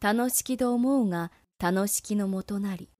楽しきと思うが楽しきのもとなり、